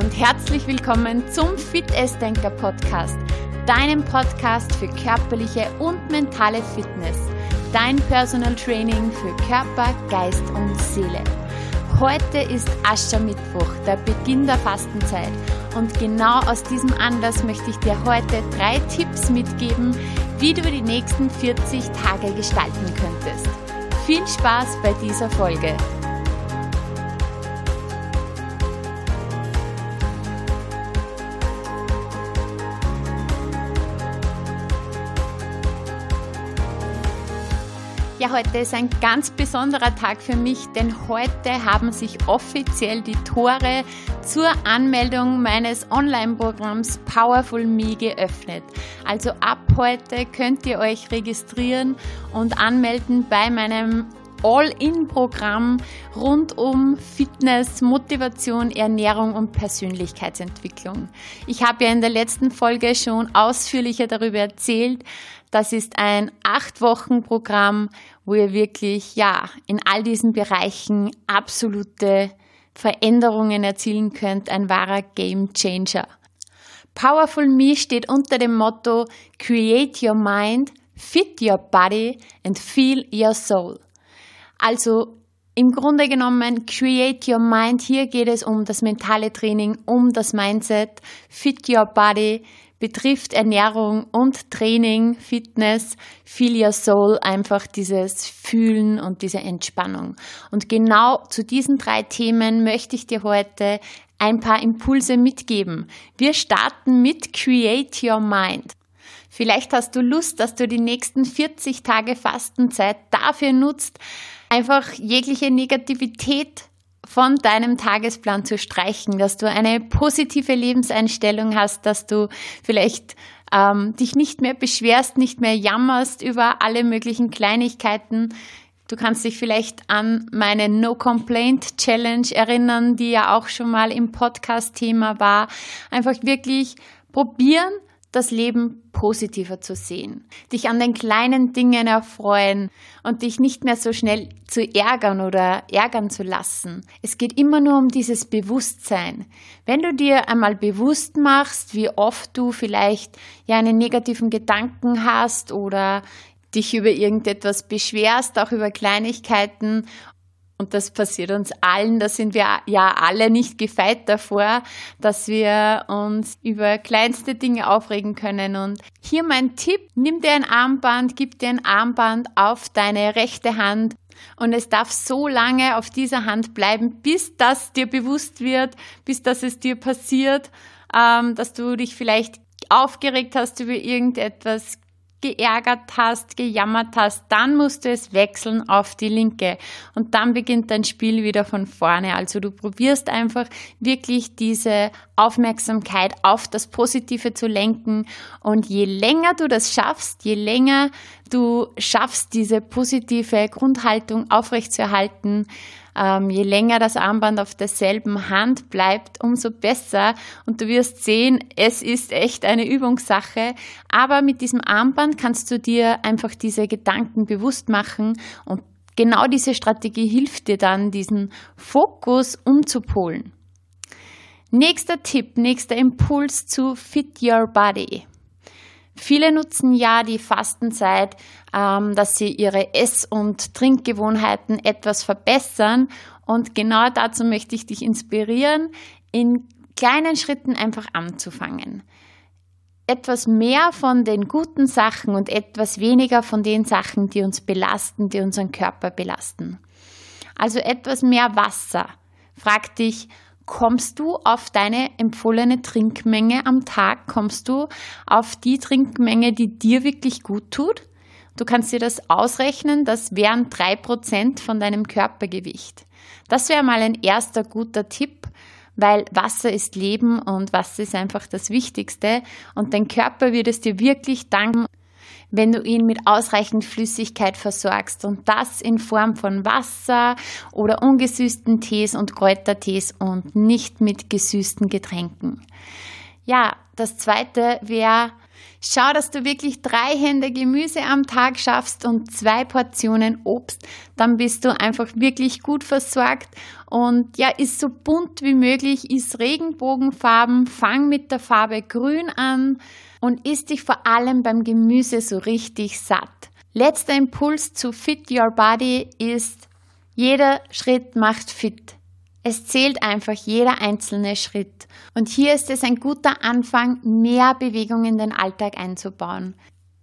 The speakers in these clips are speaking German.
Und herzlich willkommen zum Fit Essdenker Podcast, deinem Podcast für körperliche und mentale Fitness, dein Personal Training für Körper, Geist und Seele. Heute ist Aschermittwoch, der Beginn der Fastenzeit und genau aus diesem Anlass möchte ich dir heute drei Tipps mitgeben, wie du die nächsten 40 Tage gestalten könntest. Viel Spaß bei dieser Folge! Ja, heute ist ein ganz besonderer Tag für mich, denn heute haben sich offiziell die Tore zur Anmeldung meines Online-Programms Powerful Me geöffnet. Also ab heute könnt ihr euch registrieren und anmelden bei meinem All-in-Programm rund um Fitness, Motivation, Ernährung und Persönlichkeitsentwicklung. Ich habe ja in der letzten Folge schon ausführlicher darüber erzählt. Das ist ein acht Wochen Programm, wo ihr wirklich, ja, in all diesen Bereichen absolute Veränderungen erzielen könnt. Ein wahrer Game Changer. Powerful Me steht unter dem Motto Create Your Mind, Fit Your Body and Feel Your Soul. Also im Grunde genommen, create your mind. Hier geht es um das mentale Training, um das Mindset. Fit your body betrifft Ernährung und Training, Fitness, feel your soul, einfach dieses Fühlen und diese Entspannung. Und genau zu diesen drei Themen möchte ich dir heute ein paar Impulse mitgeben. Wir starten mit Create Your Mind. Vielleicht hast du Lust, dass du die nächsten 40 Tage Fastenzeit dafür nutzt, einfach jegliche Negativität von deinem Tagesplan zu streichen, dass du eine positive Lebenseinstellung hast, dass du vielleicht ähm, dich nicht mehr beschwerst, nicht mehr jammerst über alle möglichen Kleinigkeiten. Du kannst dich vielleicht an meine No Complaint Challenge erinnern, die ja auch schon mal im Podcast Thema war. Einfach wirklich probieren, das Leben positiver zu sehen, dich an den kleinen Dingen erfreuen und dich nicht mehr so schnell zu ärgern oder ärgern zu lassen. Es geht immer nur um dieses Bewusstsein. Wenn du dir einmal bewusst machst, wie oft du vielleicht ja einen negativen Gedanken hast oder dich über irgendetwas beschwerst, auch über Kleinigkeiten und das passiert uns allen, da sind wir ja alle nicht gefeit davor, dass wir uns über kleinste Dinge aufregen können. Und hier mein Tipp, nimm dir ein Armband, gib dir ein Armband auf deine rechte Hand und es darf so lange auf dieser Hand bleiben, bis das dir bewusst wird, bis das es dir passiert, ähm, dass du dich vielleicht aufgeregt hast über irgendetwas, geärgert hast, gejammert hast, dann musst du es wechseln auf die linke. Und dann beginnt dein Spiel wieder von vorne. Also du probierst einfach wirklich diese Aufmerksamkeit auf das Positive zu lenken. Und je länger du das schaffst, je länger du schaffst, diese positive Grundhaltung aufrechtzuerhalten, ähm, je länger das Armband auf derselben Hand bleibt, umso besser. Und du wirst sehen, es ist echt eine Übungssache. Aber mit diesem Armband kannst du dir einfach diese Gedanken bewusst machen und genau diese Strategie hilft dir dann, diesen Fokus umzupolen. Nächster Tipp, nächster Impuls zu Fit Your Body. Viele nutzen ja die Fastenzeit, ähm, dass sie ihre Ess- und Trinkgewohnheiten etwas verbessern. Und genau dazu möchte ich dich inspirieren, in kleinen Schritten einfach anzufangen. Etwas mehr von den guten Sachen und etwas weniger von den Sachen, die uns belasten, die unseren Körper belasten. Also etwas mehr Wasser. Frag dich, kommst du auf deine empfohlene Trinkmenge am Tag? Kommst du auf die Trinkmenge, die dir wirklich gut tut? Du kannst dir das ausrechnen, das wären drei Prozent von deinem Körpergewicht. Das wäre mal ein erster guter Tipp, weil Wasser ist Leben und Wasser ist einfach das Wichtigste und dein Körper wird es dir wirklich danken wenn du ihn mit ausreichend Flüssigkeit versorgst und das in Form von Wasser oder ungesüßten Tees und Kräutertees und nicht mit gesüßten Getränken. Ja, das zweite wäre Schau, dass du wirklich drei Hände Gemüse am Tag schaffst und zwei Portionen Obst. Dann bist du einfach wirklich gut versorgt und ja, ist so bunt wie möglich, ist Regenbogenfarben, fang mit der Farbe Grün an und isst dich vor allem beim Gemüse so richtig satt. Letzter Impuls zu Fit Your Body ist, jeder Schritt macht fit. Es zählt einfach jeder einzelne Schritt. Und hier ist es ein guter Anfang, mehr Bewegung in den Alltag einzubauen.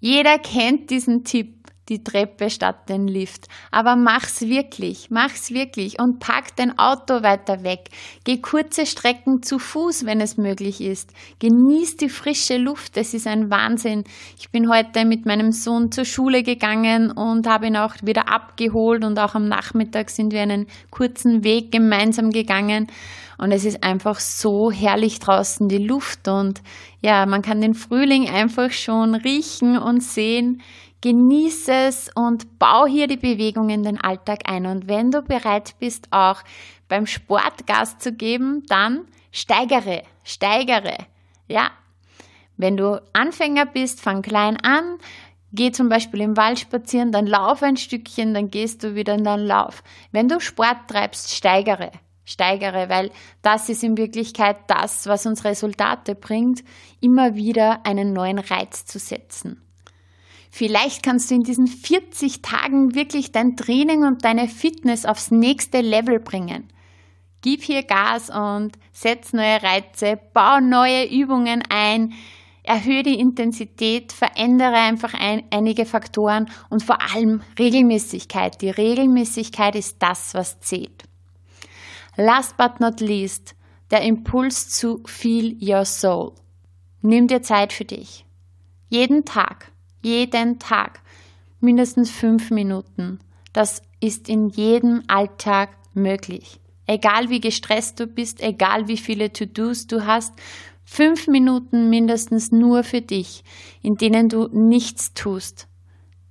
Jeder kennt diesen Tipp die Treppe statt den Lift. Aber mach's wirklich, mach's wirklich und pack dein Auto weiter weg. Geh kurze Strecken zu Fuß, wenn es möglich ist. Genieß die frische Luft, es ist ein Wahnsinn. Ich bin heute mit meinem Sohn zur Schule gegangen und habe ihn auch wieder abgeholt und auch am Nachmittag sind wir einen kurzen Weg gemeinsam gegangen. Und es ist einfach so herrlich draußen die Luft und ja, man kann den Frühling einfach schon riechen und sehen. Genieße es und bau hier die Bewegung in den Alltag ein. Und wenn du bereit bist, auch beim Sport Gas zu geben, dann steigere, steigere. Ja, wenn du Anfänger bist, fang klein an. Geh zum Beispiel im Wald spazieren, dann lauf ein Stückchen, dann gehst du wieder in deinen Lauf. Wenn du Sport treibst, steigere, steigere, weil das ist in Wirklichkeit das, was uns Resultate bringt, immer wieder einen neuen Reiz zu setzen. Vielleicht kannst du in diesen 40 Tagen wirklich dein Training und deine Fitness aufs nächste Level bringen. Gib hier Gas und setz neue Reize, bau neue Übungen ein, erhöhe die Intensität, verändere einfach ein, einige Faktoren und vor allem Regelmäßigkeit. Die Regelmäßigkeit ist das, was zählt. Last but not least, der Impuls zu Feel Your Soul. Nimm dir Zeit für dich. Jeden Tag jeden Tag mindestens fünf Minuten. Das ist in jedem Alltag möglich. Egal wie gestresst du bist, egal wie viele To-Dos du hast, fünf Minuten mindestens nur für dich, in denen du nichts tust.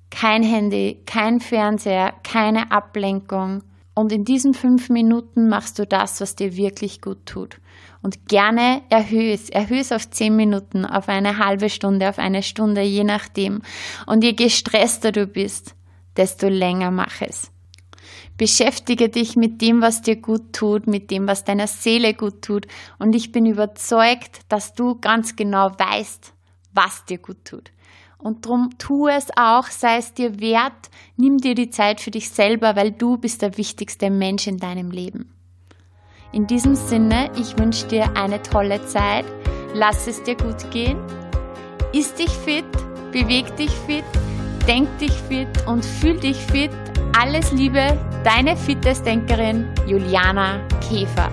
Kein Handy, kein Fernseher, keine Ablenkung. Und in diesen fünf Minuten machst du das, was dir wirklich gut tut. Und gerne erhöhe es, erhöhe es auf zehn Minuten, auf eine halbe Stunde, auf eine Stunde, je nachdem. Und je gestresster du bist, desto länger mach es. Beschäftige dich mit dem, was dir gut tut, mit dem, was deiner Seele gut tut. Und ich bin überzeugt, dass du ganz genau weißt, was dir gut tut. Und drum tu es auch, sei es dir wert, nimm dir die Zeit für dich selber, weil du bist der wichtigste Mensch in deinem Leben. In diesem Sinne, ich wünsche dir eine tolle Zeit. Lass es dir gut gehen. Iss dich fit, beweg dich fit, denk dich fit und fühl dich fit. Alles Liebe, deine Fitnessdenkerin Juliana Käfer.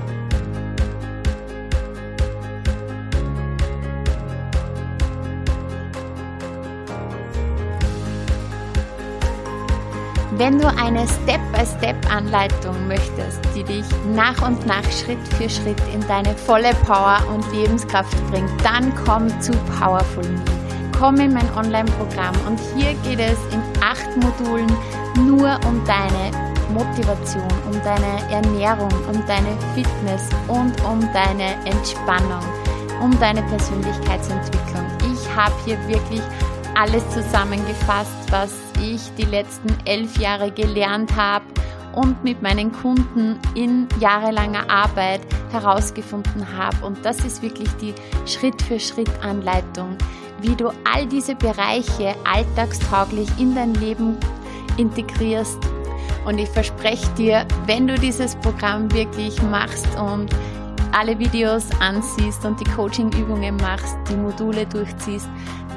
Wenn du eine Step-by-Step-Anleitung möchtest, die dich nach und nach Schritt für Schritt in deine volle Power und Lebenskraft bringt, dann komm zu Powerful Me. Komm in mein Online-Programm und hier geht es in acht Modulen nur um deine Motivation, um deine Ernährung, um deine Fitness und um deine Entspannung, um deine Persönlichkeitsentwicklung. Ich habe hier wirklich alles zusammengefasst, was ich die letzten elf Jahre gelernt habe und mit meinen Kunden in jahrelanger Arbeit herausgefunden habe. Und das ist wirklich die Schritt-für-Schritt-Anleitung, wie du all diese Bereiche alltagstauglich in dein Leben integrierst. Und ich verspreche dir, wenn du dieses Programm wirklich machst und alle Videos ansiehst und die Coaching-Übungen machst, die Module durchziehst,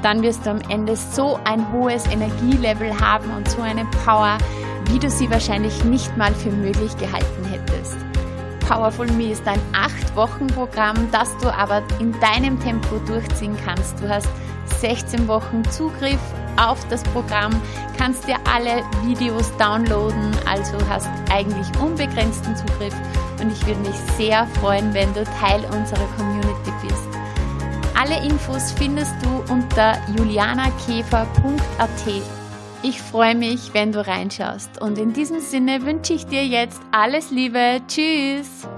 dann wirst du am Ende so ein hohes Energielevel haben und so eine Power, wie du sie wahrscheinlich nicht mal für möglich gehalten hättest. Powerful Me ist ein 8-Wochen-Programm, das du aber in deinem Tempo durchziehen kannst. Du hast 16 Wochen Zugriff auf das Programm, kannst dir alle Videos downloaden, also hast eigentlich unbegrenzten Zugriff und ich würde mich sehr freuen, wenn du Teil unserer Community bist. Alle Infos findest du unter julianakäfer.at. Ich freue mich, wenn du reinschaust und in diesem Sinne wünsche ich dir jetzt alles Liebe. Tschüss!